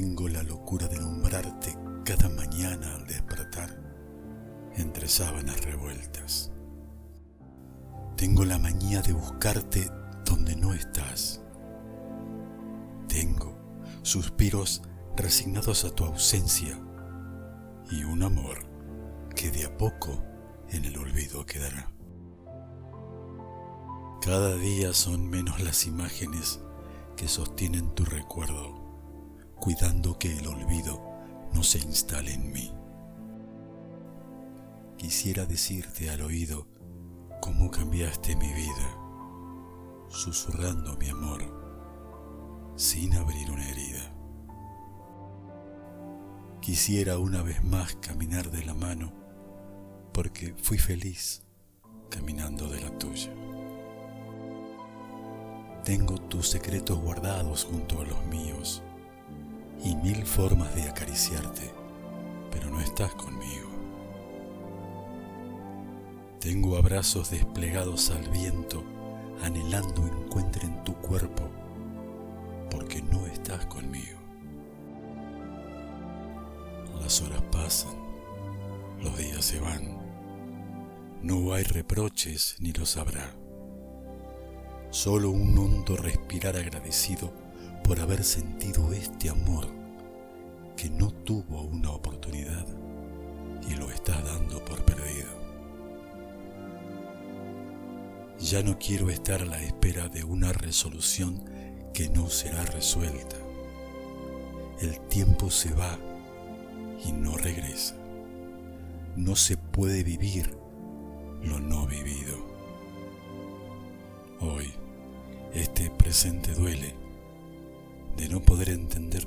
Tengo la locura de nombrarte cada mañana al despertar entre sábanas revueltas. Tengo la manía de buscarte donde no estás. Tengo suspiros resignados a tu ausencia y un amor que de a poco en el olvido quedará. Cada día son menos las imágenes que sostienen tu recuerdo, cuidando que el olvido no se instale en mí. Quisiera decirte al oído cómo cambiaste mi vida, susurrando mi amor sin abrir una herida. Quisiera una vez más caminar de la mano porque fui feliz caminando de la tuya. Tengo tus secretos guardados junto a los míos y mil formas de acariciarte, pero no estás conmigo. Tengo abrazos desplegados al viento, anhelando encuentren tu cuerpo, porque no estás conmigo. Las horas pasan, los días se van, no hay reproches ni los habrá solo un hondo respirar agradecido por haber sentido este amor que no tuvo una oportunidad y lo estás dando por perdido. Ya no quiero estar a la espera de una resolución que no será resuelta. El tiempo se va y no regresa. No se puede vivir lo no vivido. Hoy, este presente duele de no poder entender